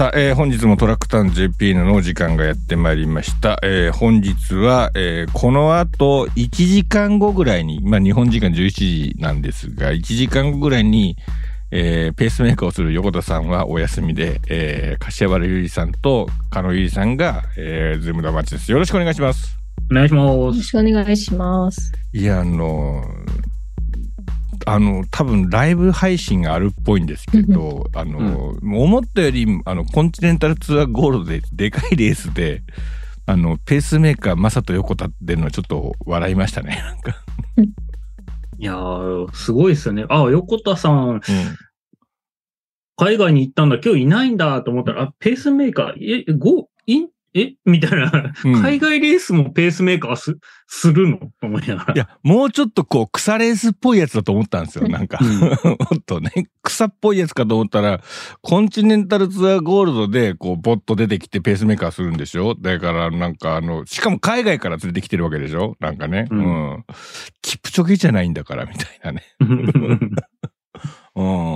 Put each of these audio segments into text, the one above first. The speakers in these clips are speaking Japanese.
さあ、えー、本日もトラックタウン JP のお時間がやってまいりました。えー、本日は、えー、この後1時間後ぐらいに、まあ日本時間11時なんですが、1時間後ぐらいに、えー、ペースメーカーをする横田さんはお休みで、えー、柏原ゆりさんと加野ゆりさんが、えー、ズームダマッチです。よろしくお願いします。お願いします。よろしくお願いします。いや、あのあの、多分ライブ配信があるっぽいんですけど、あの、思ったより、あの、コンチネンタルツアーゴールドで、でかいレースで、あの、ペースメーカー、マサと横田っていうのはちょっと笑いましたね、なんか。いやー、すごいですよね。あ、横田さん、うん。海外に行ったんだ、今日いないんだと思ったら、あ、ペースメーカー、え、ご、いえ？みたいな、うん海外レースもペースメーカーす、するの？と思いながら。いや、もうちょっとこう、草レースっぽいやつだと思ったんですよ、なんか。うんもっとね、草っぽいやつかと思ったら、コンチネンタルツアーゴールドで、こう、ボッと出てきてペースメーカーするんでしょ？だから、なんかあの、しかも海外から連れてきてるわけでしょ？なんかね。う。うんんキプチョゲじゃないんだから、みたいなね。うん、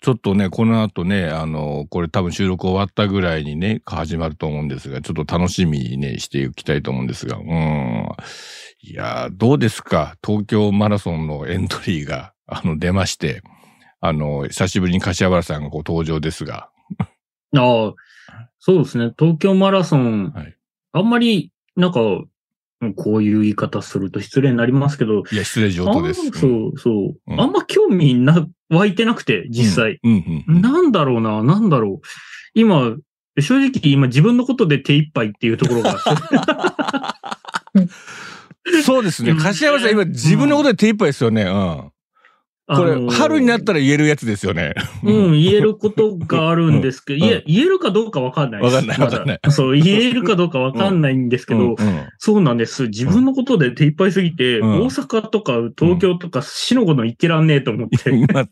ちょっとね、この後ね、あの、これ多分収録終わったぐらいにね、始まると思うんですが、ちょっと楽しみにね、していきたいと思うんですが、うん。いやー、どうですか？東京マラソンのエントリーが、あの、出まして、あの、久しぶりに柏原さんがこう登場ですが、ああ、そうですね。東京マラソン、はいあんまり、なんか、うんこういう言い方すると失礼になりますけど、いや、失礼上等です。そう、そう、うんあんま興味な、湧いてなくて、実際。うん。うん、うん。なんだろうな、なんだろう。今、正直今自分のことで手一杯っていうところが、そうですね。うん柏原さん今自分のことで手一杯ですよね。うん。これ、あのー春になったら言えるやつですよね。うん、言えることがあるんですけど、うんいえ言えるかどうかわかんないです。わかんないわかんない そう、言えるかどうかわかんないんですけど、うんうんそうなんです。自分のことで手一杯すぎて、うん大阪とか東京とか死のこと言ってらんねえと思って。今、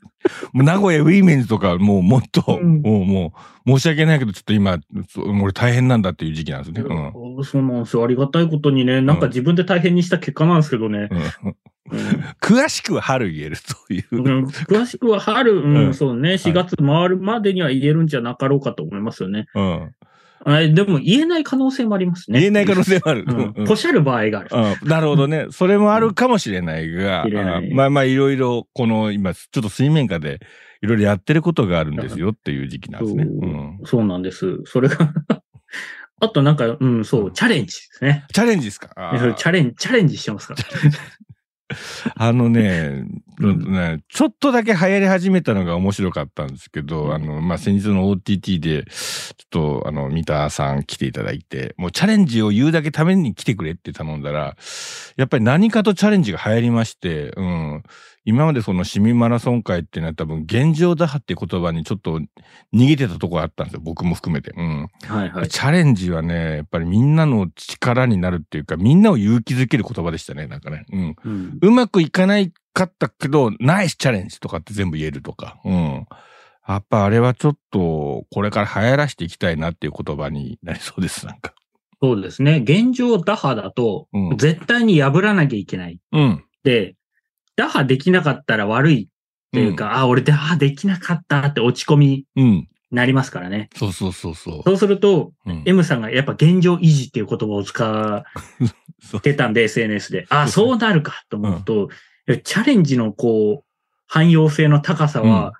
名古屋ウィーメンズとか、もうもっと、うんもう、もう、申し訳ないけど、ちょっと今、俺大変なんだっていう時期なんですね。うん。そうなんですよ。ありがたいことにね、なんか自分で大変にした結果なんですけどね。詳しくは春言えるという。うん詳しくは春、うんうんそうね、4月回るまでには言えるんじゃなかろうかと思いますよね。うん。あでも言えない可能性もありますね。言えない可能性もある。うんうんポシャる場合がある。うんなるほどね。それもあるかもしれないが、うんまあまあいろいろ、この今、ちょっと水面下でいろいろやってることがあるんですよっていう時期なんですね。そううん。そうなんです。それがあとなんか、うん、そう、チャレンジですね。チャレンジですか？チャレンジ、チャレンジしてますから。あのね、ねちょっとだけ流行り始めたのが面白かったんですけど、あの、まあ、先日の OTT で、ちょっと、あの、三田さん来ていただいて、もうチャレンジを言うだけために来てくれって頼んだら、やっぱり何かとチャレンジが流行りまして、うん。今までその市民マラソン会っていうのは多分現状打破っていう言葉にちょっと逃げてたところあったんですよ。僕も含めて。うん。はいはい。チャレンジはね、やっぱりみんなの力になるっていうか、みんなを勇気づける言葉でしたね。なんかね。うん。うんうまくいかないかったけど、ナイスチャレンジとかって全部言えるとか。うん。やっぱあれはちょっと、これから流行らしていきたいなっていう言葉になりそうです、なんか。そうですね。現状打破だと、うん絶対に破らなきゃいけない。うん。で、打破できなかったら悪いっていうか、あ、俺打破できなかったって落ち込みにうん。なりますからね。そうそうそうそう。そうすると、うん、M さんがやっぱ現状維持っていう言葉を使 ってたんで、SNS で。あ、そうそうなるかと思うと、チャレンジのこう、汎用性の高さは、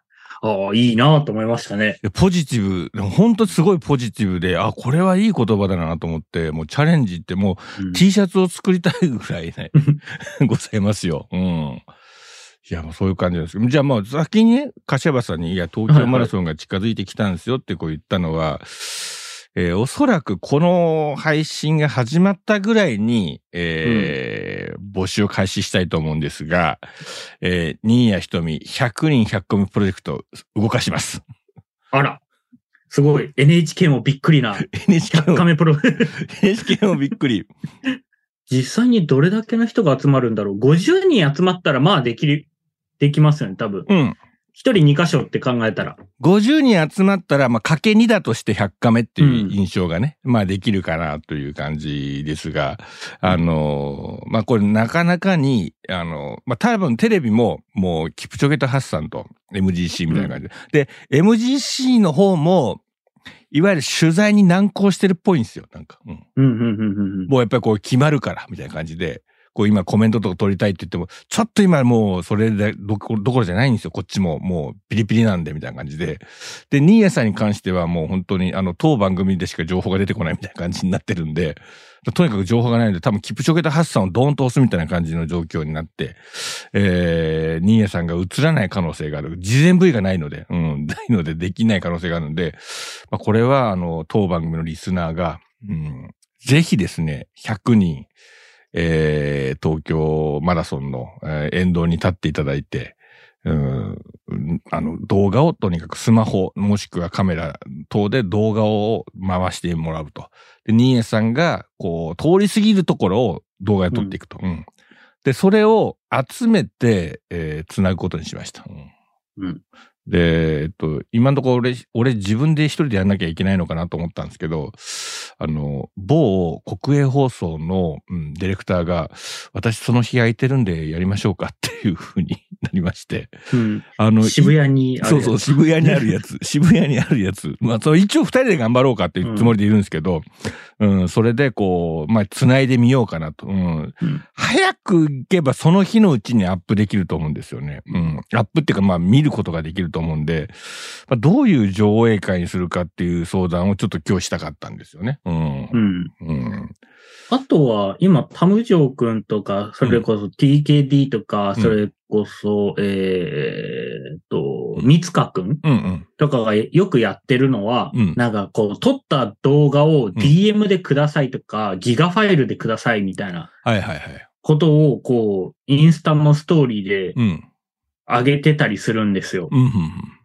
ああ、いいなと思いましたね。ポジティブ、本当すごいポジティブで、あ、これはいい言葉だなと思って、もうチャレンジってもううん T シャツを作りたいぐらいね、ございますよ。うん。いや、もうそういう感じです。じゃあもう先にね、柏原さんに、いや、東京マラソンが近づいてきたんですよってこう言ったのは、えーおそらくこの配信が始まったぐらいに、えー募集を開始したいと思うんですが、えー、新谷瞳100人100コミプロジェクト動かします。あら。すごい。NHK もびっくりな。NHK 100カプロ。NHK もびっくり。実際にどれだけの人が集まるんだろう。50人集まったらまあできる、できますよね、多分。うん。一人2箇所って考えたら。50人集まったら、まあ、かけ2だとして100カメっていう印象がね、まあ、できるかなという感じですが、あの、まあ、これなかなかに、あの、まあ、多分テレビも、もう、キプチョゲとハッサンと MGC みたいな感じで。で、MGC の方も、いわゆる取材に難航してるっぽいんですよ。なんか。うん。うん、うん、うん、うん。もうやっぱりこう決まるから、みたいな感じで。こう今コメントとか取りたいって言っても、ちょっと今もうそれでどころじゃないんですよ。こっちももうピリピリなんで、みたいな感じで。で、ニーヤさんに関してはもう本当にあの当番組でしか情報が出てこないみたいな感じになってるんで、とにかく情報がないので、多分キプチョゲとハッサンをドーンと押すみたいな感じの状況になって、えー、ニーヤさんが映らない可能性がある。事前 V がないので、うん、ないのでできない可能性があるので、まあ、これはあの当番組のリスナーが、うん、ぜひですね、100人、えー、東京マラソンの、えー沿道に立っていただいて、うん、あの、動画をとにかくスマホ、もしくはカメラ等で動画を回してもらうと。で、ニーエさんが、こう、通り過ぎるところを動画で撮っていくと。うん。で、それを集めて、えー、繋ぐことにしました。うん。うんで、えっと、今のところ俺、俺自分で一人でやんなきゃいけないのかなと思ったんですけど、あの、某国営放送の、うん、ディレクターが、私その日空いてるんでやりましょうかっていうふうに なりまして、うん。あの、渋谷にあるやつそうそう、渋谷にあるやつ。渋谷にあるやつ。まあ、その一応二人で頑張ろうかっていうつもりでいるんですけど、うん、それでこう、まあ、繋いでみようかなと。うん。うん早く行けばその日のうちにアップできると思うんですよね。うん。アップっていうか、まあ、見ることができると思うんで、まあ、どういう上映会にするかっていう相談をちょっと今日したかったんですよね。うんう。ん。うん。あとは、今、タムジョー君とか、それこそ TKD とか、うんそれこそ、えーっと、三塚君うんうん。とかがよくやってるのは、うんなんかこう、撮った動画を DM でくださいとか、ギガファイルでくださいみたいなはいはいはい。ことを、こう、インスタのストーリーでうん。上げてたりするんですよ。うん、うん、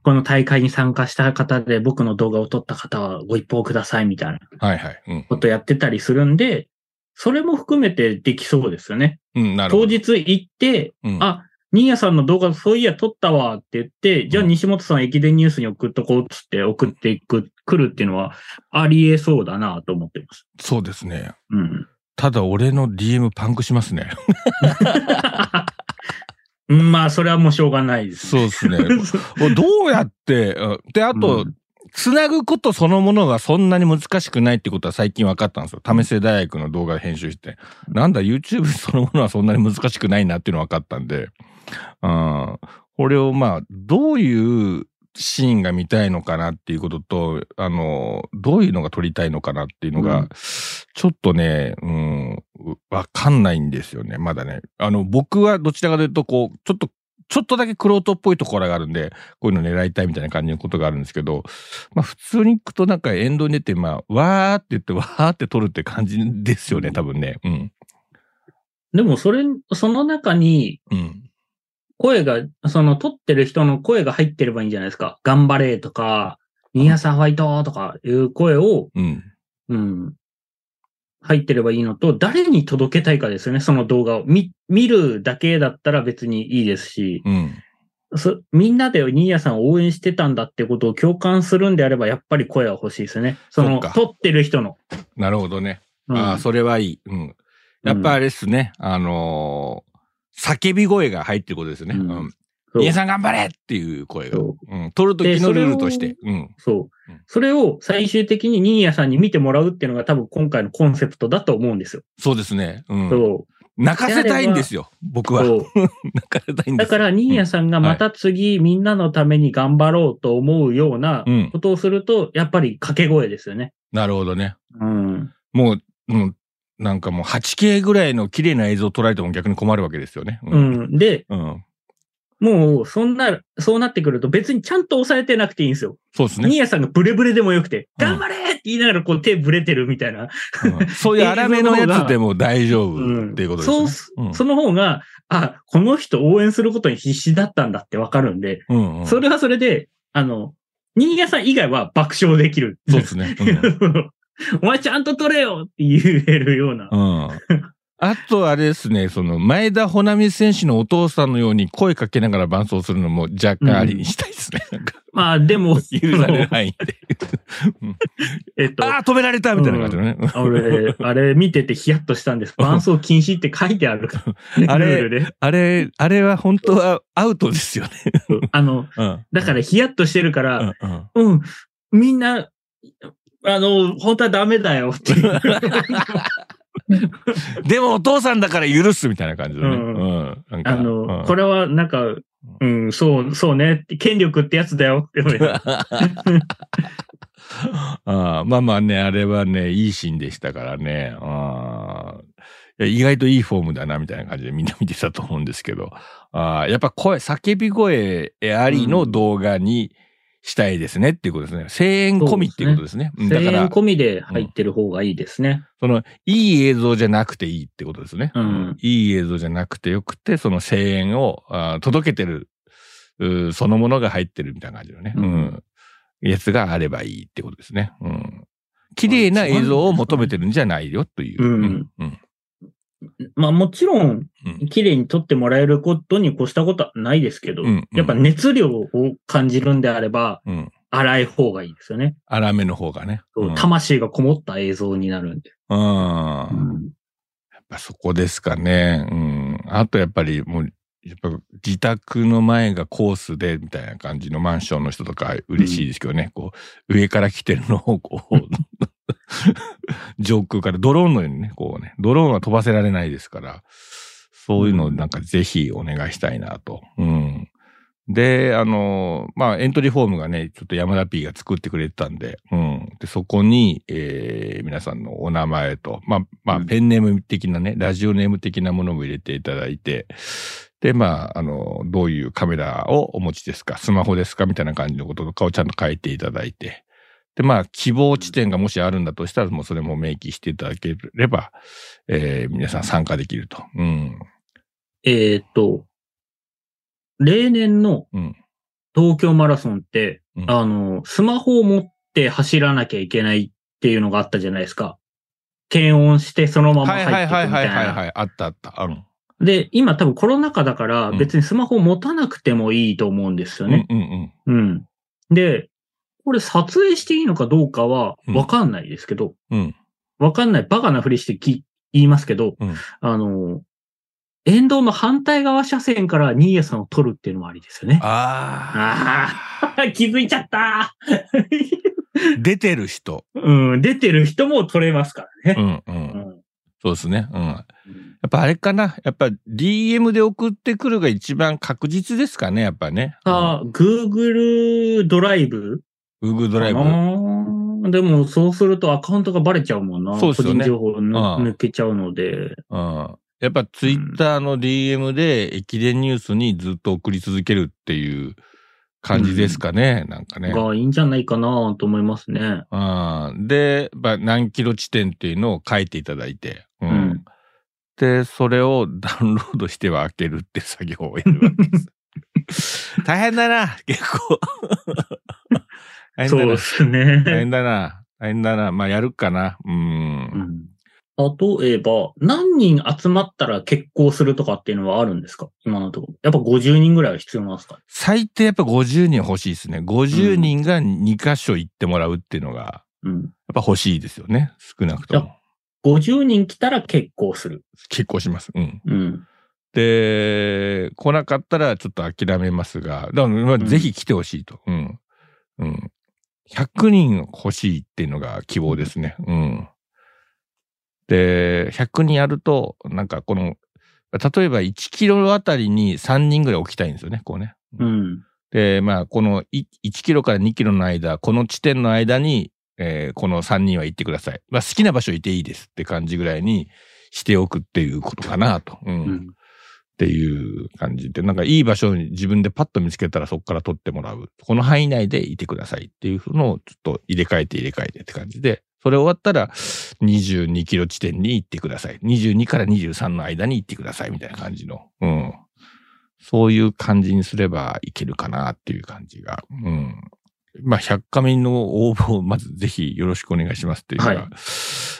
この大会に参加した方で僕の動画を撮った方はご一報くださいみたいなうん。はいはい。うん。ことやってたりするんで、それも含めてできそうですよね。うん、なるほど。当日行って、うん、あ、ニーヤさんの動画そういや撮ったわって言って、じゃあうん西本さん駅伝ニュースに送っとこうっつって送っていく、来るっていうのはありえそうだなと思ってます。そうですね。うん。ただ俺の DM パンクしますね。うんまあ、それはもうしょうがないです。そうですね。どうやって、うんで、あと、うんつなぐことそのものがそんなに難しくないってことは最近分かったんですよ。為末大学の動画編集して。なんだ、YouTube そのものはそんなに難しくないなっていうの分かったんで、うん、これをまあ、どういうシーンが見たいのかなっていうことと、あの、どういうのが撮りたいのかなっていうのが、うんちょっとね、うん、わかんないんですよね、まだね。あの、僕はどちらかというと、こう、ちょっと、ちょっとだけクロートっぽいところがあるんで、こういうの狙いたいみたいな感じのことがあるんですけど、まあ普通に行くとなんか沿道に出て、まあ、わーって言って、わーって撮るって感じですよね、多分ね。うん。でも、それ、その中にうん。声が、その撮ってる人の声が入ってればいいんじゃないですか。頑張れとか、ニーヤさんファイトとかいう声を、うん。うん。入ってればいいのと、誰に届けたいかですよね、その動画を。見、見るだけだったら別にいいですし、うん。そみんなでニーヤさんを応援してたんだってことを共感するんであれば、やっぱり声は欲しいですね。その、そ撮ってる人の。なるほどね。うんああ、それはいい。うん。やっぱあれですね、あのー叫び声が入ってることですね。ううん皆さん頑張れっていう声が。そうん。撮るときのルールとして。うん。そううん。それを最終的にニーヤさんに見てもらうっていうのが多分今回のコンセプトだと思うんですよ。そうですね。うん。そ泣かせたいんですよ。僕う。は。泣かせたいんですだから、ニーヤさんがまた次、みんなのために頑張ろうと思うようなうんことをすると、やっぱり掛け声ですよね。なるほどね。うん。もう、うん。なんかもう 8K ぐらいの綺麗な映像を撮られても逆に困るわけですよね。う。ん。で、うん。もう、そんな、そうなってくると別にちゃんと抑えてなくていいんですよ。そうですね。ニーヤさんがブレブレでもよくて、うん頑張れって言いながらこう手ブレてるみたいな。うんそういう荒めのやつでも大丈夫っていうことですね。そうその方が、あ、この人応援することに必死だったんだってわかるんで、うんうんそれはそれで、あの、ニーヤさん以外は爆笑できる。そうですね。うん お前ちゃんと取れよって言えるような。うん。あとあれですね、その前田穂波選手のお父さんのように声かけながら伴奏するのも若干ありにしたいですね。なんかまあでも、許される範囲で。えっと、ああ、止められたみたいな感じのね。俺、あれ見ててヒヤッとしたんです。伴奏禁止って書いてあるから。あれあれ、あれは本当はアウトですよね。あの、うん。だからヒヤッとしてるから、うんうんうん、みんな、あの、本当はダメだよっていう。でもお父さんだから許すみたいな感じだね。ううんん。なんかあの、うんこれはなんか、うん、そう、そうね権力ってやつだよって言われて。ああまあまあね、あれはね、いいシーンでしたからね。あ意外といいフォームだな、みたいな感じでみんな見てたと思うんですけど。ああやっぱ声、叫び声ありの動画にしたいですねっていうことですね。声援込みっていうことですね。うんだ声から、援込みで入ってる方がいいですね。その、いい映像じゃなくていいってことですね。うんいい映像じゃなくてよくて、その声援をあー届けてる、そのものが入ってるみたいな感じのね。ううんん。やつがあればいいってことですね。うん。綺麗な映像を求めてるんじゃないよという。うんうん。まあもちろん、うん。綺麗に撮ってもらえることに越したことはないですけど、うんうんやっぱ熱量を感じるんであれば、うん。荒い方がいいですよね。粗めの方がね。うん。魂がこもった映像になるんで。うん。やっぱそこですかね。うん。あとやっぱりもう、やっぱ自宅の前がコースでみたいな感じのマンションの人とか嬉しいですけどね。こう、上から来てるのをこう、上空からドローンのようにね、こうね、ドローンは飛ばせられないですから、そういうのをなんかぜひお願いしたいなと。うん。で、あの、まあ、エントリーフォームがね、ちょっと山田 P が作ってくれてたんで、うん。で、そこに、えー、皆さんのお名前と、まあ、まあ、うんペンネーム的なね、ラジオネーム的なものも入れていただいて、で、まあ、あの、どういうカメラをお持ちですか、スマホですかみたいな感じのこととかをちゃんと書いていただいて、で、まあ、希望地点がもしあるんだとしたら、もうそれも明記していただければ、えー、皆さん参加できると。うん。えーっと、例年のうん。東京マラソンって、うんあの、スマホを持って走らなきゃいけないっていうのがあったじゃないですか。検温してそのままはい入ってくみはいいはいたな。はいいはいはい。あったあった。うん。で、今多分コロナ禍だからうん別にスマホ持たなくてもいいと思うんですよね。うんうんうん。で、これ撮影していいのかどうかはわかんないですけど、うん。うん。わかんないバカなふりしてき言いますけど、うんあの、沿道の反対側車線からニーヤさんを撮るっていうのもありですよね。ああ気づいちゃったあ。出てる人。うん、出てる人も撮れますからね。うんう。うんんそうですね。うん。やっぱあれかな。やっぱ DM で送ってくるが一番確実ですかね。やっぱね。あ、Google ドライブうん Google ドライブ。でも、そうするとアカウントがバレちゃうもんな。そうですよね個人情報抜けちゃうので。うん。やっぱツイッターの DM で駅伝ニュースにずっと送り続けるっていう感じですかね。なんかね。がいいんじゃないかなと思いますね。うん。で、まあ、何キロ地点っていうのを書いていただいて。うん。うんで、それを ダウンロードしては開けるって作業をやるわけです。大変だな、結構。大変だなそうで。すね。大変だな。大変だな。まあ、やるかな。う。うんん例えば、何人集まったら結婚するとかっていうのはあるんですか？今のところ。やっぱ50人ぐらいは必要なんですか？最低やっぱ50人欲しいですね。50人が2箇所行ってもらうっていうのが、やうん。っぱ欲しいですよね。少なくとじも。50人来たら結婚する。結構します。うん。うん。で、来なかったらちょっと諦めますが、だからぜひ来てほしいと。うん。うん。100人欲しいっていうのが希望ですね。うん。で、100人やると、なんかこの、例えば1キロあたりに3人ぐらい置きたいんですよね、こうね。うん。で、まあ、このい1キロから2キロの間、この地点の間に、えーこの3人は行ってください。まあ、好きな場所いていいですって感じぐらいにしておくっていうことかなと。うんうん。っていう感じで、なんかいい場所に自分でパッと見つけたらそこから取ってもらう。この範囲内でいてくださいっていうのをちょっと入れ替えて入れ替えてって感じで、それ終わったら22キロ地点に行ってください。22から23の間に行ってくださいみたいな感じの。うん。そういう感じにすればいけるかなっていう感じが。うん。まあ、100カメの応募をまずぜひよろしくお願いしますっていうのが、はい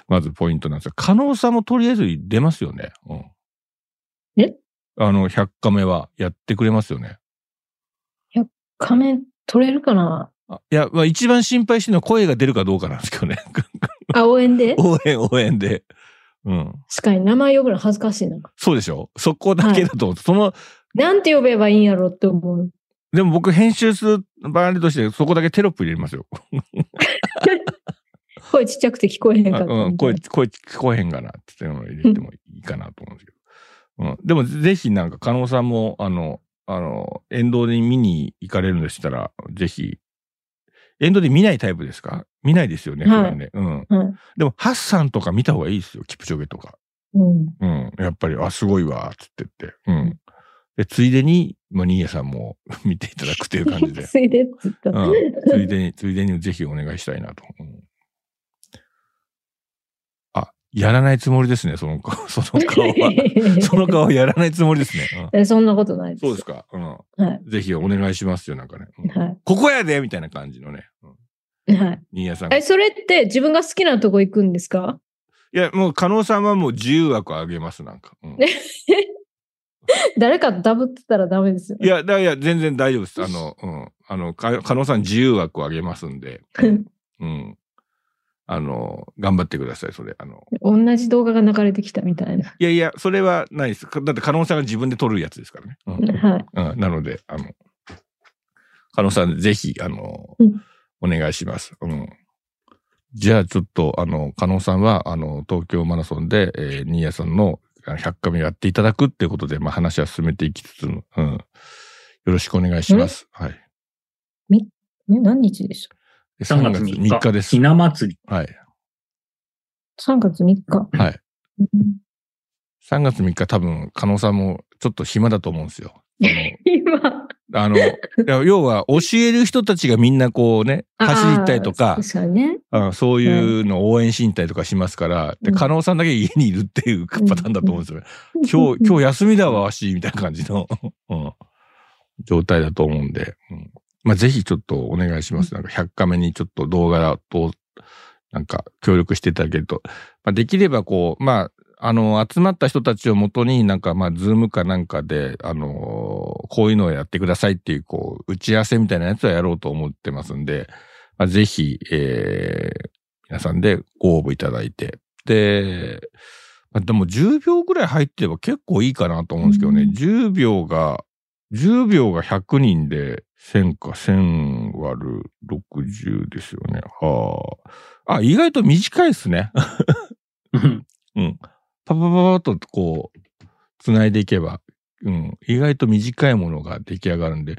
まずポイントなんですが、可能さもとりあえず出ますよね。うん。え？あの、100カメはやってくれますよね。仮面取れるかな？あいや、まあ一番心配してるのは声が出るかどうかなんですけどね。あ、応援で？応援、応援で。うん。確かに名前呼ぶの恥ずかしいな。そうでしょ？そこだけだと思う、その、なんて呼べばいいんやろって思う。でも僕編集する場合としてそこだけテロップ入れますよ。声ちっちゃくて聞こえへんかった。うん、声、声聞こえへんかなっていうのを入れてもいいかなと思うんですけど。うん。でも、ぜひなんか、加納さんも、あの、あの、沿道に見に行かれるんでしたら、ぜひ、沿道で見ないタイプですか？見ないですよね、はい普段ね。うん。はい。でも、ハッサンとか見た方がいいですよ、キプチョゲとか。うん。うん。やっぱり、あ、すごいわ、つって言って。うん。で、ついでに、まあ、ニーヤさんも 見ていただくっていう感じで。ついでっつった。うん。ついでに、ついでにぜひお願いしたいなと。うんあ、やらないつもりですね、その顔、その顔は。その顔やらないつもりですね。うんえそんなことないです。そうですか。うん。はい。ぜひお願いしますよ、なんかね。うんはここやでみたいな感じのね。うんい。はい。ニーヤさんが。え、いそれって自分が好きなとこ行くんですか？や、もう、加納さんはもう自由枠あげます、なんか。うん 誰かとダブってたらダメですよ。いや、だいや、全然大丈夫です。あの、うん。あの、か加納さん自由枠をあげますんで。うん。あの、頑張ってください、それ。あの、同じ動画が流れてきたみたいな。いやいや、それはないです。だって、加納さんが自分で撮るやつですからね。うん。はい。うん、なので、あの、加納さん、ぜひ、あの、うんお願いします。うん。じゃあ、ちょっと、あの、加納さんは、あの、東京マラソンで、えー、新谷さんのあの100回目やっていただくっていうことで、まあ、話は進めていきつつ、うん。よろしくお願いします。はい。ね、何日でした？で3月3日。3日ですひ。な祭り。はい。?3 月3日。はい。うん3月3日多分、加納さんもちょっと暇だと思うんですよ。今。あの、要は教える人たちがみんなこうね、走り行ったりとかあー、確かにね。あそういうのを応援しに行ったりとかしますから、で、うん加納さんだけ家にいるっていうパターンだと思うんですよね。今日、今日休みだわ、わし、みたいな感じの、うん、状態だと思うんで、うん、まあ、ぜひちょっとお願いします。なんか100カメにちょっと動画と、なんか協力していただけると。まあ、できればこう、まあ、あの、集まった人たちをもとになんか、まあ、ズームかなんかで、あの、こういうのをやってくださいっていう、こう、打ち合わせみたいなやつはやろうと思ってますんで、まあ、ぜひ、えー、皆さんでご応募いただいて。で、まあでも10秒ぐらい入ってれば結構いいかなと思うんですけどね。うん10秒が、10秒が100人で1000か、1000割る60ですよね。はあ。あ、意外と短いですね。うん うん。パパパパッとこう、繋いでいけば、うん。意外と短いものが出来上がるんで、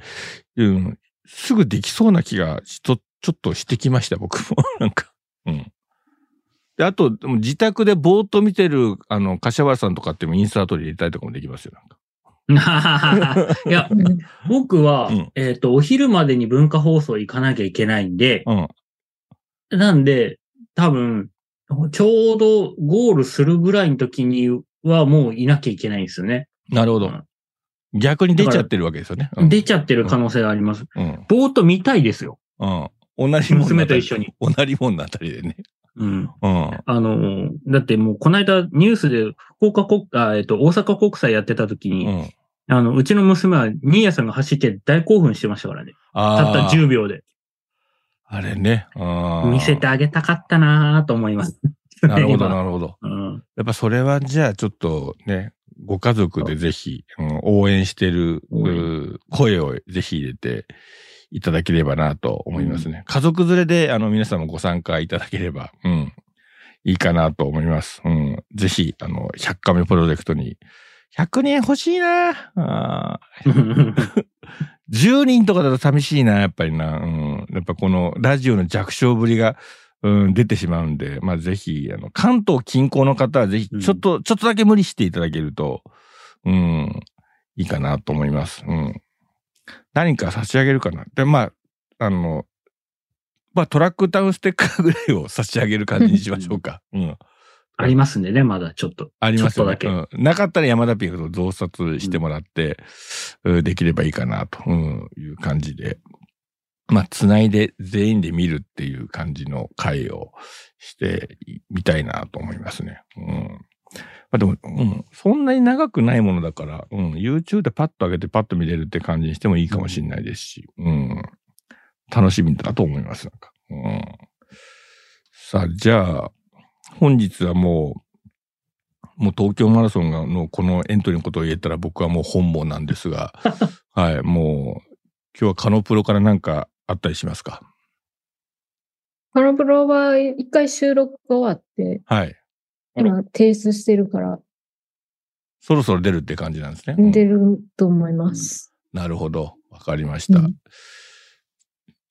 うん。すぐできそうな気がちょ、ちょっとしてきました、僕も。なんか。うん。で、あと、自宅でぼーっと見てる、あの、柏原さんとかってもインサートで入れたりとかもできますよ、なんか。いや、うん僕は、うんえっ、と、お昼までに文化放送行かなきゃいけないんで、うん。なんで、多分、ちょうどゴールするぐらいの時にはもういなきゃいけないんですよね。なるほど。逆に出ちゃってるわけですよね。うん出ちゃってる可能性があります。うん。ぼーっと見たいですよ。うん。同じもん娘と一緒に。同じもんのあたりでね。うん。うん。あの、だってもうこの間ニュースで福岡国、あえっ、と、大阪国際やってた時に、うん。あの、うちの娘は、ニーヤさんが走って大興奮してましたからね。あたったあ。10秒で。あれね。見せてあげたかったなと思います。なるほど、今なるほど。うん。やっぱそれはじゃあちょっとね、ご家族でぜひ、うん応援してる声をぜひ入れていただければなと思いますね。家族連れであの皆さんもご参加いただければ、うん、いいかなと思います。うん、ぜひ、あの、100カメプロジェクトに、100人欲しいなあー 10人とかだと寂しいな、やっぱりな。うん。やっぱこのラジオの弱小ぶりが、うん、出てしまうんで、まあぜひ、あの、関東近郊の方はぜひ、うんちょっと、ちょっとだけ無理していただけると、うん、いいかなと思います。うん。何か差し上げるかな。で、まあ、あの、まあトラックタウンステッカーぐらいを差し上げる感じにしましょうか。うん。ありますんでね、まだちょっと。ありますよね。ちょっうん。なかったら山田ピンクと増刷してもらって、うんできればいいかなと、うん、いう感じで。まあ、つないで全員で見るっていう感じの会をしてみたいなと思いますね。うん。まあでも、うん、そんなに長くないものだから、うん、YouTube でパッと上げてパッと見れるって感じにしてもいいかもしれないですし、うん。楽しみだと思います。なんかうん。さあ、じゃあ、本日はもう、もう東京マラソンがのこのエントリーのことを言えたら僕はもう本望なんですが、はい、もう、今日はカノプロからなんかあったりしますか？パラブラは一回収録が終わって、はい。今提出してるからそろそろ出るって感じなんですね。うん出ると思います。なるほど。わかりました。うん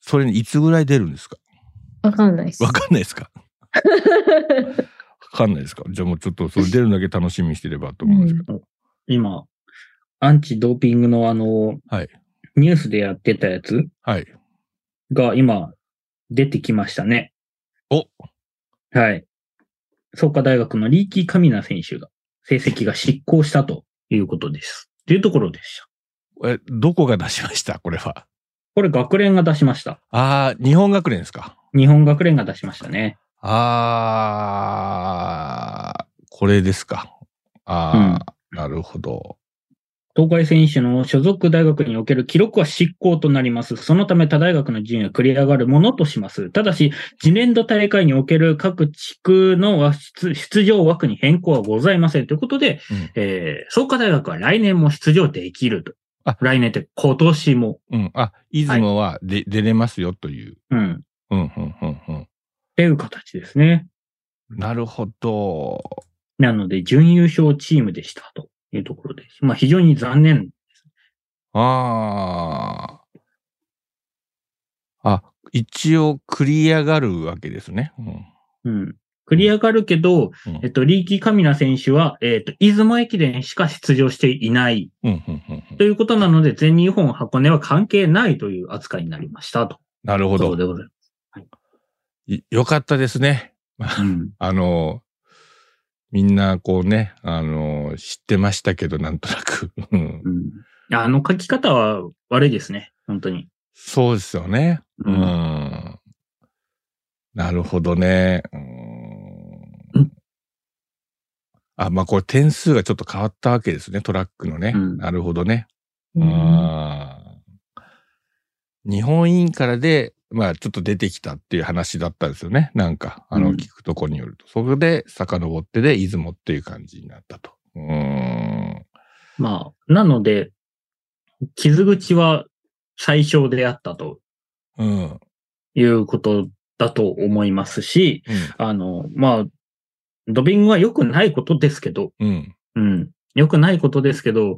それにいつぐらい出るんですか？わかんないです。わかんないですか？わかんないですか？じゃあもうちょっとそれ出るだけ楽しみにしてればと思うんですけど。今、アンチドーピングのあの、はいニュースでやってたやつ？はい。が今、出てきましたね。おはい。創価大学のリーキー・カミナ選手が、成績が失効したということです。というところでした。え、どこが出しました？これは。これ学連が出しました。ああ、日本学連ですか？日本学連が出しましたね。ああ、これですか。ああ、なるほど。東海選手の所属大学における記録は失効となります。そのため他大学の順位は繰り上がるものとします。ただし、次年度大会における各地区の出出場枠に変更はございません。ということで、うんえー、創価大学は来年も出場できると。あ来年って今年も。うん。あ、出雲はで、出れますよという。うん。っうん、うん、うん、うん。ていう形ですね。なるほど。なので、準優勝チームでしたというところです。まあ、非常に残念。ああ。あ、一応繰り上がるわけですね。うん。うん。繰り上がるけど、うんえっと、リーキー・カミナ選手は、えっと、出雲駅伝しか出場していない。ということなので、全日本箱根は関係ないという扱いになりましたと。なるほどそう。でございいよかったですね。ます。うん。あの、みんなこうね、あの、知ってましたけど、なんとなく。うんうん。あの書き方は悪いですね。本当に。そうですよね。う。うんんなるほどね。ううんんあ、まあ、これ点数がちょっと変わったわけですね、トラックのね。うんなるほどね。うん日本委員からで、まあちょっと出てきたっていう話だったんですよね。なんか、あの、うん聞くとこによると。そこで遡ってで、出雲っていう感じになったと。うーん。まあ、なので、傷口は最小であったとうん。うん。いうことだと思いますし、あの、まあ、ドビングは良くないことですけど、うん。うん。良くないことですけど、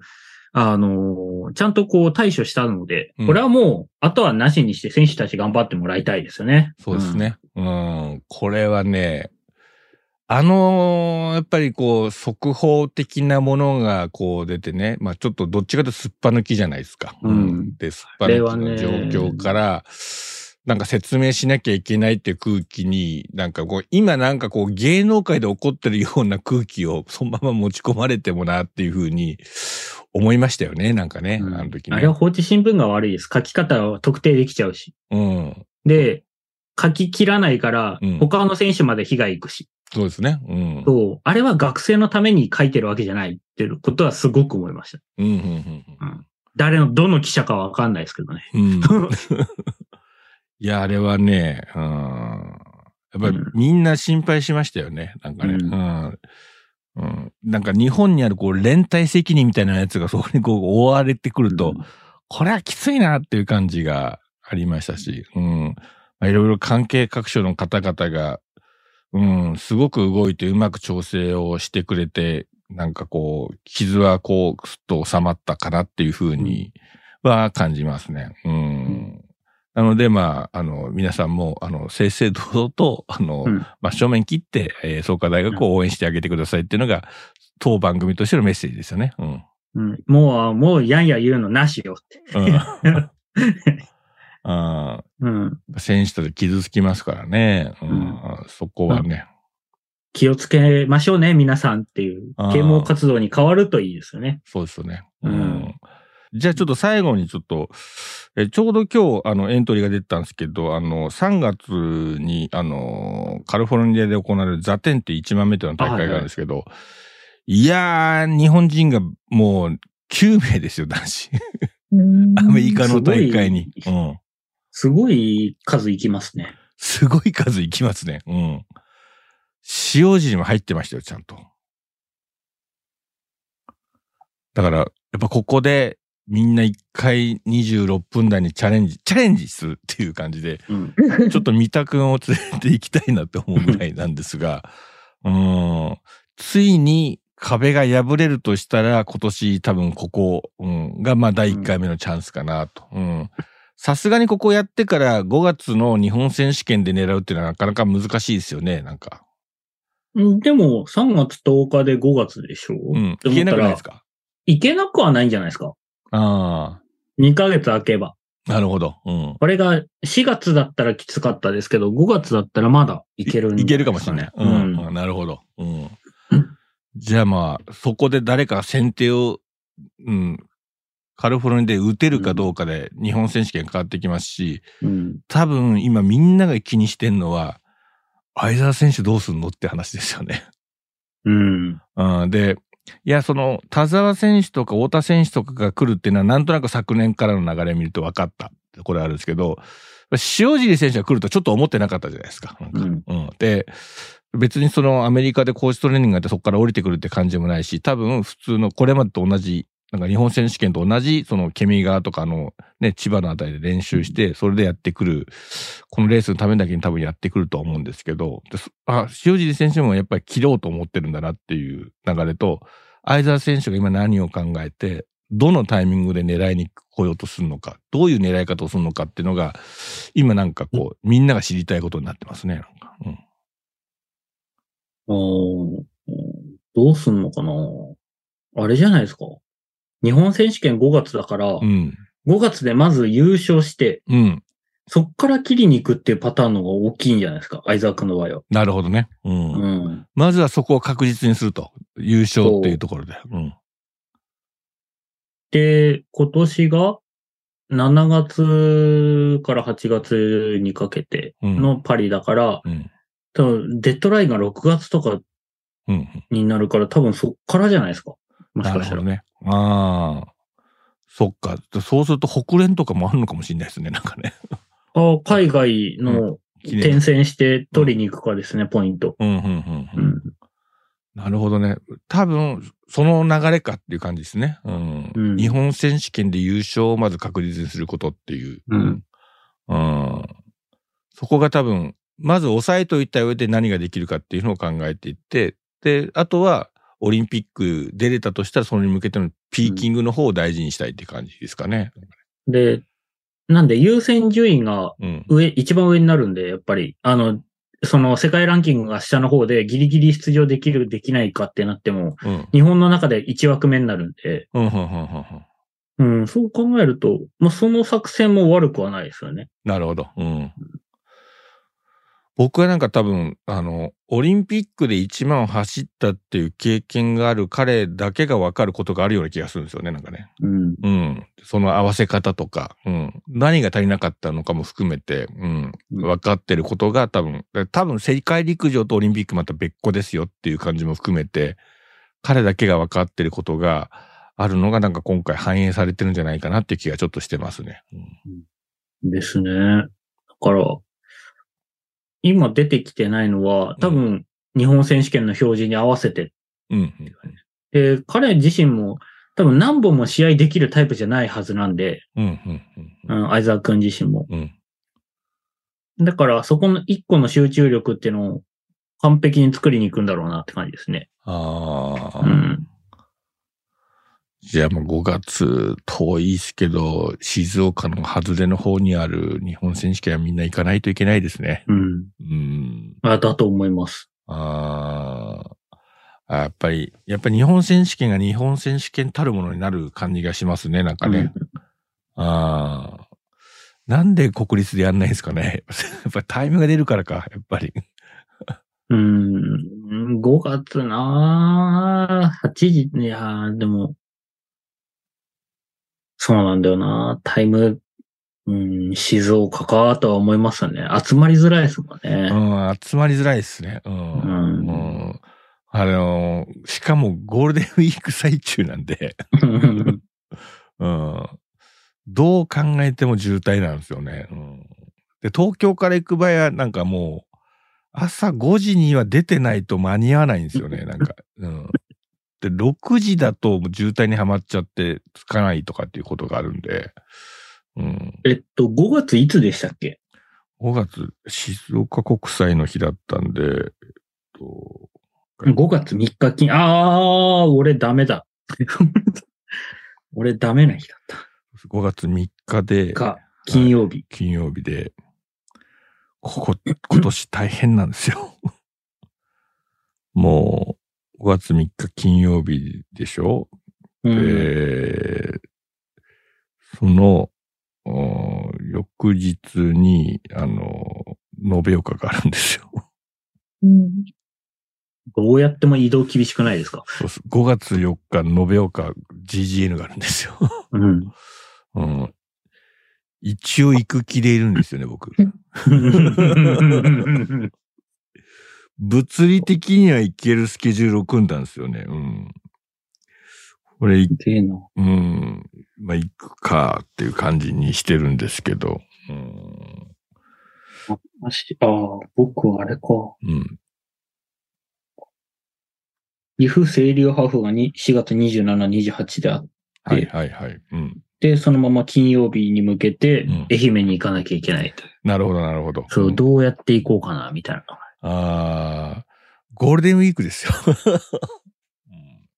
あの、ちゃんとこう対処したのでうん、これはもう、あとはなしにして選手たち頑張ってもらいたいですよね。そうですね。うん。これはね、あのーやっぱりこう、速報的なものがこう出てね、まあちょっとどっちかとすっぱ抜きじゃないですか。うんで、すっぱ抜きの状況から、なんか説明しなきゃいけないっていう空気に、なんかこう、今なんかこう芸能界で起こってるような空気を そのまま持ち込まれてもなっていうふうに思いましたよね、なんかね、うんあの時ね。あれは放置新聞が悪いです。書き方は特定できちゃうし。うん。で、書き切らないからうん、他の選手まで被害いくし。そうですね。うん。そう。あれは学生のために書いてるわけじゃないっていうことはすごく思いました。うん、うん、うん誰の、どの記者かはわかんないですけどね。うん。うん。いや、あれはね、うん。やっぱりうんみんな心配しましたよね。なんかね。ううんん。うん。なんか日本にあるこう連帯責任みたいなやつがそこにこう覆われてくると、これはきついなっていう感じがありましたし、うん。まあいろいろ関係各所の方々が、うん、すごく動いてうまく調整をしてくれて、なんかこう、傷はこう、すっと収まったかなっていうふうには感じますね。うん。なので、まあ、あの、皆さんも、あの、正々堂々と、あの、うんまあ、正面切って、えー、創価大学を応援してあげてくださいっていうのが、当番組としてのメッセージですよね。うん。うんもう、もうやんや言うのなしよって。うん。あ うん。ー選手たち傷つきますからね。うんそこはね。気をつけましょうね、皆さんっていう啓蒙活動に変わるといいですよね。そうですよね。ううんん。じゃあちょっと最後にちょっと、えちょうど今日、あの、エントリーが出てたんですけど、あの、3月に、あの、カリフォルニアで行われるザテンって1万メートルの大会があるんですけど、いやー、日本人がもう9名ですよ、男子。うんアメリカの大会に。すごいうん。すごい数いきますね。すごい数いきますね。うん。塩尻も入ってましたよ、ちゃんと。だから、やっぱここでみんな一回26分台にチャレンジ、チャレンジするっていう感じで、うん。ちょっと三田くんを連れて行きたいなって思うぐらいなんですが、うん、ついに壁が破れるとしたら今年多分ここ、うん、がまあ第1回目のチャンスかなと。うん。さすがにここやってから5月の日本選手権で狙うっていうのはなかなか難しいですよね、なんか。うんでも、3月10日で5月でしょ？うん。いけなくないですか？かいけなくはないんじゃないですか？あ2ヶ月空けば。あ、なるほど。うん。これが4月だったらきつかったですけど、5月だったらまだいけるんじゃいけるかもしれない。ううん。ん。うんなるほど。うん。じゃあまあ、そこで誰か先手を、うん、カリフォルニアで打てるかどうかで日本選手権変わってきますし、うん。多分今みんなが気にしてんのは、相沢選手どうすんのって話ですよね。うん。うん、で、いや、その、田沢選手とか太田選手とかが来るっていうのは、なんとなく昨年からの流れを見ると分かった。これあるんですけど、塩尻選手が来るとちょっと思ってなかったじゃないですか。なんかうん。うん。で、別にそのアメリカでコーチトレーニングがあってそこから降りてくるって感じでもないし、多分普通のこれまでと同じ、なんか日本選手権と同じ、そのケミ川とかのね、千葉のあたりで練習して、それでやってくる、このレースのためだけに多分やってくると思うんですけど、あ、塩尻選手もやっぱり切ろうと思ってるんだなっていう流れと、相沢選手が今何を考えて、どのタイミングで狙いに来ようとするのか、どういう狙い方をするのかっていうのが、今なんかこう、みんなが知りたいことになってますね。なんかうんどうすんのかなあれじゃないですか。日本選手権5月だから、うん。5月でまず優勝して、うん。そっから切りに行くっていうパターンの方が大きいんじゃないですか。相沢君の場合は。なるほどね。うん。うん。まずはそこを確実にすると。優勝っていうところで。うん。で、今年が7月から8月にかけてうん。のパリだから、うん。多分デッドラインが6月とかうん。になるから多分そっからじゃないですか。もしかしたら。なるほどね。ああ。そっか。そうすると、北連とかもあるのかもしれないですね。なんかね。あ海外の転戦して取りに行くかですね、ポイント。うん、うん、うん。ううんん。なるほどね。多分、その流れかっていう感じですね。うん。うん日本選手権で優勝をまず確実にすることっていう。うん。うん。そこが多分、まず押さえといた上で何ができるかっていうのを考えていって、で、あとは、オリンピック出れたとしたら、それに向けてのピーキングの方を大事にしたいって感じですかね。で、なんで優先順位がうん。上、一番上になるんで、やっぱり、あの、その世界ランキングが下の方でギリギリ出場できる、できないかってなっても、うん。日本の中で1枠目になるんで、そう考えると、まあ、その作戦も悪くはないですよね。なるほど。うん。僕はなんか多分、あの、オリンピックで1万を走ったっていう経験がある彼だけが分かることがあるような気がするんですよね、なんかね。うん。うん。その合わせ方とか、うん。何が足りなかったのかも含めて、うん。うん分かってることが多分、多分世界陸上とオリンピックまた別個ですよっていう感じも含めて、彼だけが分かってることがあるのがなんか今回反映されてるんじゃないかなっていう気がちょっとしてますね。うんですね。だから、今出てきてないのは、多分、日本選手権の表示に合わせて。うん。で、彼自身も、多分何本も試合できるタイプじゃないはずなんで、うん。うん。相沢くん自身も。うん。だから、そこの一個の集中力っていうのを完璧に作りに行くんだろうなって感じですね。ああ、うん。じゃあもう5月遠いですけど、静岡の外れの方にある日本選手権はみんな行かないといけないですね。うん。うん。あだと思います。あーあ。やっぱり、やっぱり日本選手権が日本選手権たるものになる感じがしますね、なんかね。ああ。なんで国立でやんないんですかね。やっぱりタイムが出るからか、やっぱり。うん。5月なぁ8時、いやーでも、そうなんだよなタイム、うん、静岡かとは思いますよね。集まりづらいですもんうね。ん、集まりづらいですね。うん。うんうんあの、しかもゴールデンウィーク最中なんで、うん。どう考えても渋滞なんですよね。うん、で、東京から行く場合はなんかもう、朝5時には出てないと間に合わないんですよね、なんか。うん。で、6時だと渋滞にはまっちゃって着かないとかっていうことがあるんで、うん。えっと、5月いつでしたっけ？5月、静岡国際の日だったんで、えっと、?5 月3日金、あー、俺ダメだ。俺ダメな日だった。5月3日で、か、金曜日。金曜日で、ここ、今年大変なんですよ。もう、5月3日金曜日でしょ？うん。で、その、お翌日に、あの、延岡があるんですよ。うん。どうやっても移動厳しくないですか？そうです5月4日、延岡 GGN があるんですよ。うん。うん、一応行く気でいるんですよね、僕。物理的には行けるスケジュールを組んだんですよね。うん。これ。うん。まあ、行くかっていう感じにしてるんですけど。うん。あしあー、僕はあれか。うん。岐阜清流ハーフがに4月27、28であっはいはいはい。うん。て、そのまま金曜日に向けてうん愛媛に行かなきゃいけないという。なるほどなるほど。そう、んどうやって行こうかな、みたいな。ああ、ゴールデンウィークですよ。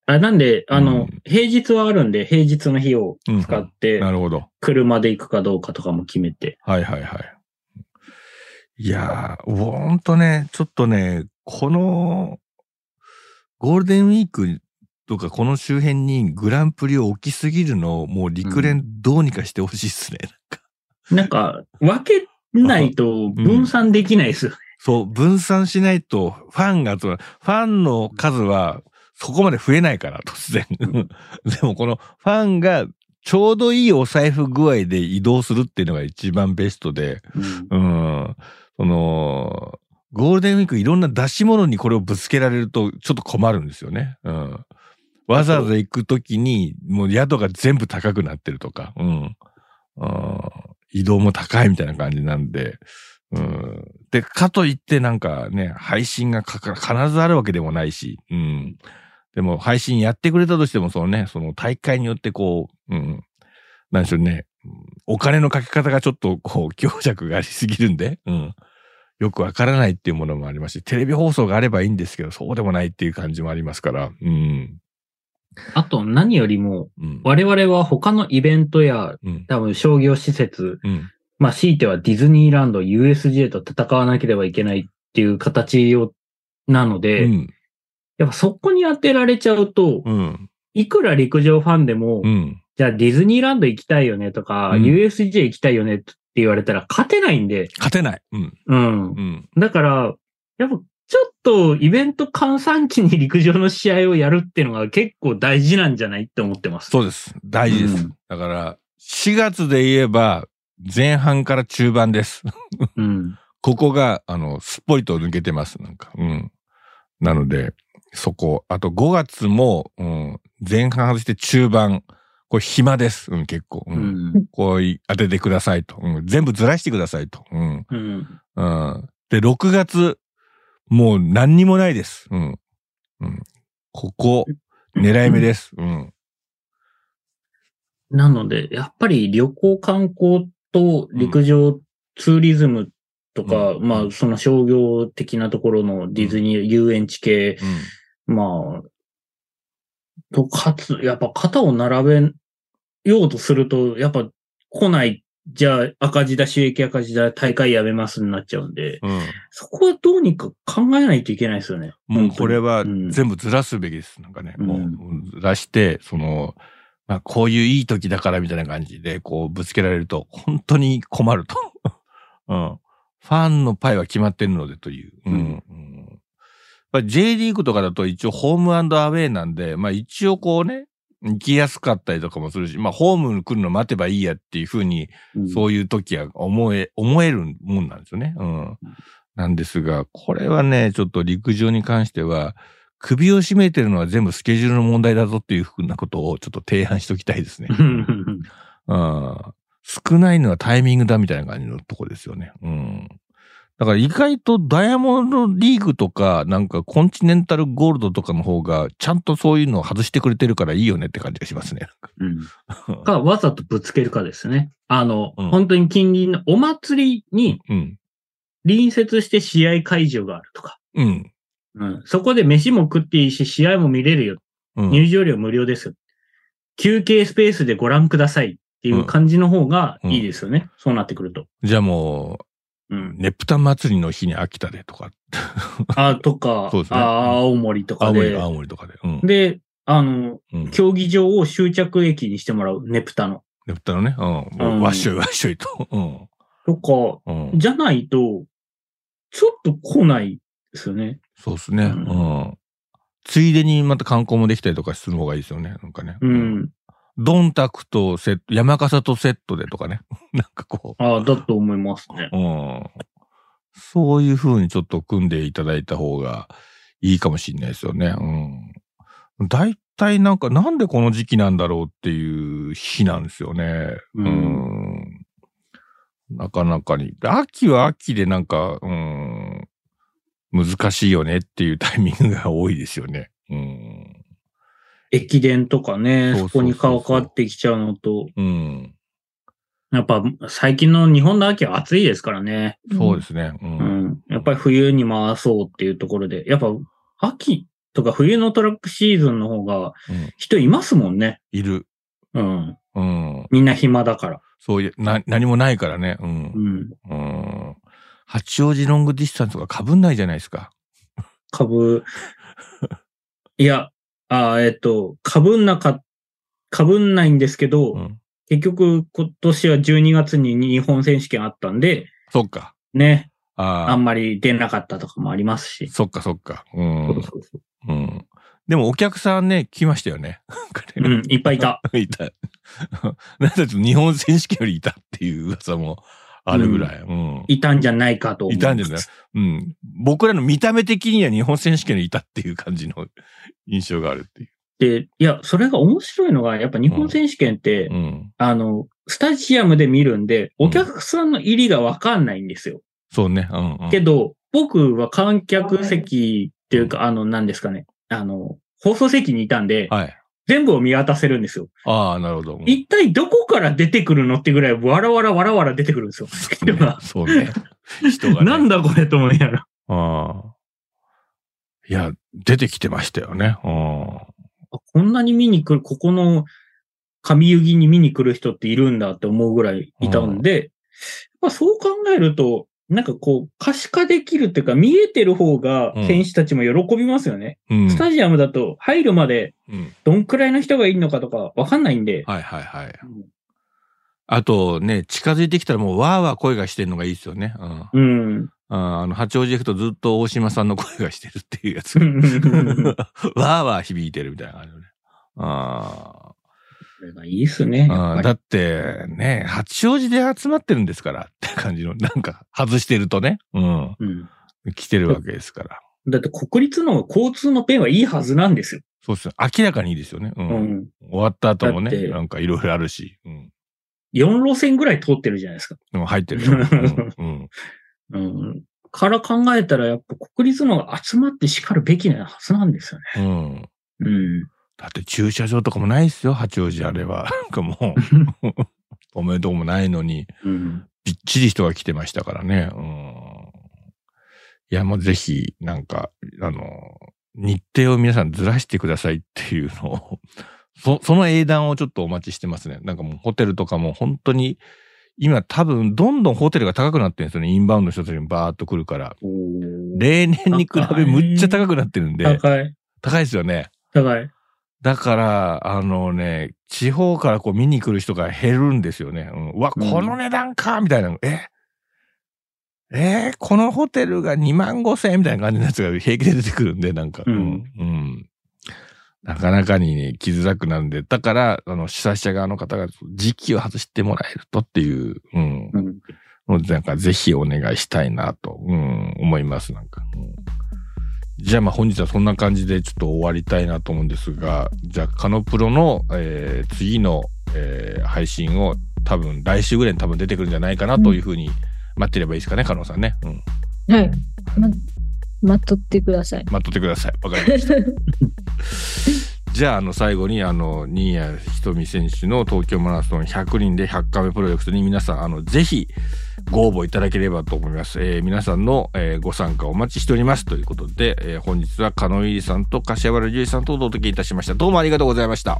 あなんで、あの、うん平日はあるんで、平日の日をうん使って、なるほど。車で行くかどうかとかも決めて。はいはいはい。いやー、ほんとね、ちょっとね、この、ゴールデンウィークとかこの周辺にグランプリを置きすぎるのをもう陸連どうにかしてほしいっすね。なんかなんか、分けないと分散できないですよね。そう、分散しないとファンが集まる。ファンの数はそこまで増えないから、突然。でもこのファンがちょうどいいお財布具合で移動するっていうのが一番ベストで、うんうん。その、ゴールデンウィークいろんな出し物にこれをぶつけられるとちょっと困るんですよね。うん。わざわざ行くときにもう宿が全部高くなってるとか、うん。うん移動も高いみたいな感じなんで、うん。で、かといってなんかね、配信がかか必ずあるわけでもないし、うん。でも配信やってくれたとしても、そのね、その大会によってこう、うん。なんでしょうね。うんお金のかけ方がちょっとこう強弱がありすぎるんで、うん。よくわからないっていうものもありますし、テレビ放送があればいいんですけど、そうでもないっていう感じもありますから、うん。あと何よりも、うん。我々は他のイベントやうん。多分商業施設、うん。まあ強いてはディズニーランド、USJ と戦わなければいけないっていう形を、なので、うん。やっぱそこに当てられちゃうと、うん。いくら陸上ファンでも、うん。じゃあディズニーランド行きたいよねとか、うん USJ 行きたいよねって言われたら勝てないんで、勝てない。うん。だから、やっぱちょっとイベント換算期に陸上の試合をやるっていうのが結構大事なんじゃないって思ってます。そうです。大事です。うんだから、4月で言えば、前半から中盤です。うん。ここが、あの、すっぽりと抜けてます、なんか。うん。なので、そこ。あと5月も、うん、前半外して中盤。これ暇です。うん、結構。う。うんん。こうい当ててくださいと。うん、全部ずらしてくださいと。うん。うん。うん。で、6月、もう何にもないです。うん。うん。ここ、狙い目です。うん。なので、やっぱり旅行観光と陸上ツーリズムとか、うんまあその商業的なところのディズニー、遊園地系、まあ、と、かつ、やっぱ肩を並べようとすると、やっぱ来ない、じゃあ赤字だ、収益赤字だ、大会やめますになっちゃうんで、うん。うん。そこはどうにか考えないといけないですよね。もうこれはうん全部ずらすべきです。なんかね、うんもうずらして、その、まあこういういい時だからみたいな感じで、こうぶつけられると、本当に困ると。うん。ファンのパイは決まってるのでという。うん。うん J リーグとかだと一応ホームアウェイなんで、まあ一応こうね、行きやすかったりとかもするし、まあホームに来るの待てばいいやっていうふうにうんそういう時は思え、思えるもんなんですよね。うん。なんですが、これはね、ちょっと陸上に関しては、首を絞めてるのは全部スケジュールの問題だぞっていうふうなことをちょっと提案しときたいですね。うん。少ないのはタイミングだみたいな感じのとこですよね。うん。だから意外とダイヤモンドリーグとか、なんかコンチネンタルゴールドとかの方が、ちゃんとそういうのを外してくれてるからいいよねって感じがしますね。うん。か、わざとぶつけるかですね。あの、うん本当に近隣のお祭りにうん。隣接して試合会場があるとか。うん。うん。そこで飯も食っていいし、試合も見れるよ。うん。入場料無料ですよ。休憩スペースでご覧くださいっていう感じの方がいいですよね。そうなってくると。じゃあもうう、ん。ねぷた祭りの日に秋田でとか、あ、とか、そうですねあ青森とか青森、で。青森とかで。うん。で、あの、うん、競技場を終着駅にしてもらう、ネプタの。ねぷたのね。うん。わっしょいわっしょいと。うん。とか、うん。じゃないと、ちょっと来ないですよね。そうですね。ううんん。ついでにまた観光もできたりとかする方がいいですよね。なんかね。う。ん。ドンタクとセット、山笠とセットでとかね。なんかこああ、だと思いますね。う。うん。そういう風にちょっと組んでいただいた方がいいかもしれないですよね。うん。大体なんかなんでこの時期なんだろうっていう日なんですよね。ううんん。なかなかに。秋は秋でなんか、うん、難しいよねっていうタイミングが多いですよね。うん。駅伝とかね、そこに顔変わってきちゃうのと、うん。やっぱ最近の日本の秋は暑いですからね。そうですね。う。うんん。やっぱり冬に回そうっていうところで、やっぱ秋とか冬のトラックシーズンの方がうん人いますもんね。いる。うん。うん。みんな暇だから。そういう、な、何もないからね。う。うんん。うん。八王子ロングディスタンスとか被んないじゃないですか。株、いや、あーえっと、株んなか、株んないんですけど、うん。結局今年は12月に日本選手権あったんで、そっか。ね、ああ。あんまり出なかったとかもありますし。そっかそっか。う。そうんそうそううん。でもお客さんね、来ましたよね。うん、いっぱいいた。いた。なんだと日本選手権よりいたっていう噂もあるぐらい。うん。いたんじゃないかと。いたんじゃない？うん。僕らの見た目的には日本選手権にいたっていう感じの 印象があるっていで、いや、それが面白いのが、やっぱ日本選手権って、う。うん。あの、スタジアムで見るんで、お客さんの入りがわかんないんですよ。そうね。うん、うん。けど、僕は観客席っていうか、あの、何ですかね。あの、放送席にいたんで、はい。全部を見渡せるんですよ。ああ、なるほど。うん一体どこから出てくるのってぐらい、わらわらわらわら出てくるんですよ。人が。そうね。人がね。なんだこれと思いながら。ああ。いや、出てきてましたよね。うん。あこんなに見に来る、ここの上湯木に見に来る人っているんだって思うぐらいいたんで、やっぱそう考えると、なんかこう、可視化できるっていうか、見えてる方がうん選手たちも喜びますよね。うん。スタジアムだと入るまでうん。どんくらいの人がいるのかとかわかんないんで、はいはいはい。うんあとね、近づいてきたらもうわーわー声がしてるのがいいですよね。うん。うん。ああの、八王子行くとずっと大島さんの声がしてるっていうやつ。わーわー響いてるみたいな感じよね。あこれがいいっすね。あだって、ね、八王子で集まってるんですからって感じの、なんか外してるとね、うん。りうん来てるわけですから。だって国立の交通の便はいいはずなんですよ。そうですよ。明らかにいいですよね。う。うんん。終わった後もね、なんかいろいろあるし。うん。4路線ぐらい通ってるじゃないですか。でも入ってるよ。うん。うん うん。から考えたら、やっぱ国立のが集まって叱るべきなはずなんですよね。うん。うん。だって駐車場とかもないですよ、八王子あれは。なんかもう、おめでとうもないのに、うん。びっちり人が来てましたからね。うん。いや、もうぜひ、なんか、あの、日程を皆さんずらしてくださいっていうのを、そ、その英断をちょっとお待ちしてますね。なんかもうホテルとかも本当に、今多分どんどんホテルが高くなってるんですよね。インバウンドの人たちにバーっと来るから。例年に比べむっちゃ高くなってるんで、高い。高いですよね。高い。だから、あのね、地方からこう見に来る人が減るんですよね。うん、うわ、うんこの値段かみたいな。え？え？ーこのホテルが2万5千円みたいな感じのやつが平気で出てくるんで、なんか。うんうん。なかなかにね、来づらくなるんで、だから、あの、主催者側の方が時期を外してもらえるとっていう、うん。うん。なんかぜひお願いしたいなと、うん、思います、なんか。うんじゃあまあ本日はそんな感じでちょっと終わりたいなと思うんですが、じゃあカノプロの、えー次の、えー配信を多分来週ぐらいに多分出てくるんじゃないかなというふうに待ってればいいですかね、カノさんね。うん。はい。ま、待っとってください。待っとってください。わかりました。じゃあ、あの、最後に、あの、新谷仁美選手の東京マラソン100人で100回目プロジェクトに皆さん、あの、ぜひ、ご応募いただければと思います。えー皆さんの、えーご参加お待ちしております。ということで、えー本日は、加納入さんと柏原樹里さんとお届けいたしました。どうもありがとうございました。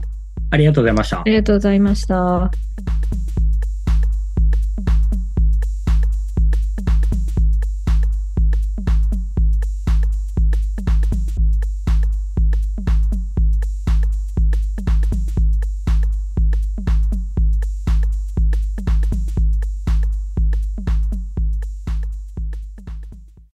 ありがとうございましたあ。りがとうございました。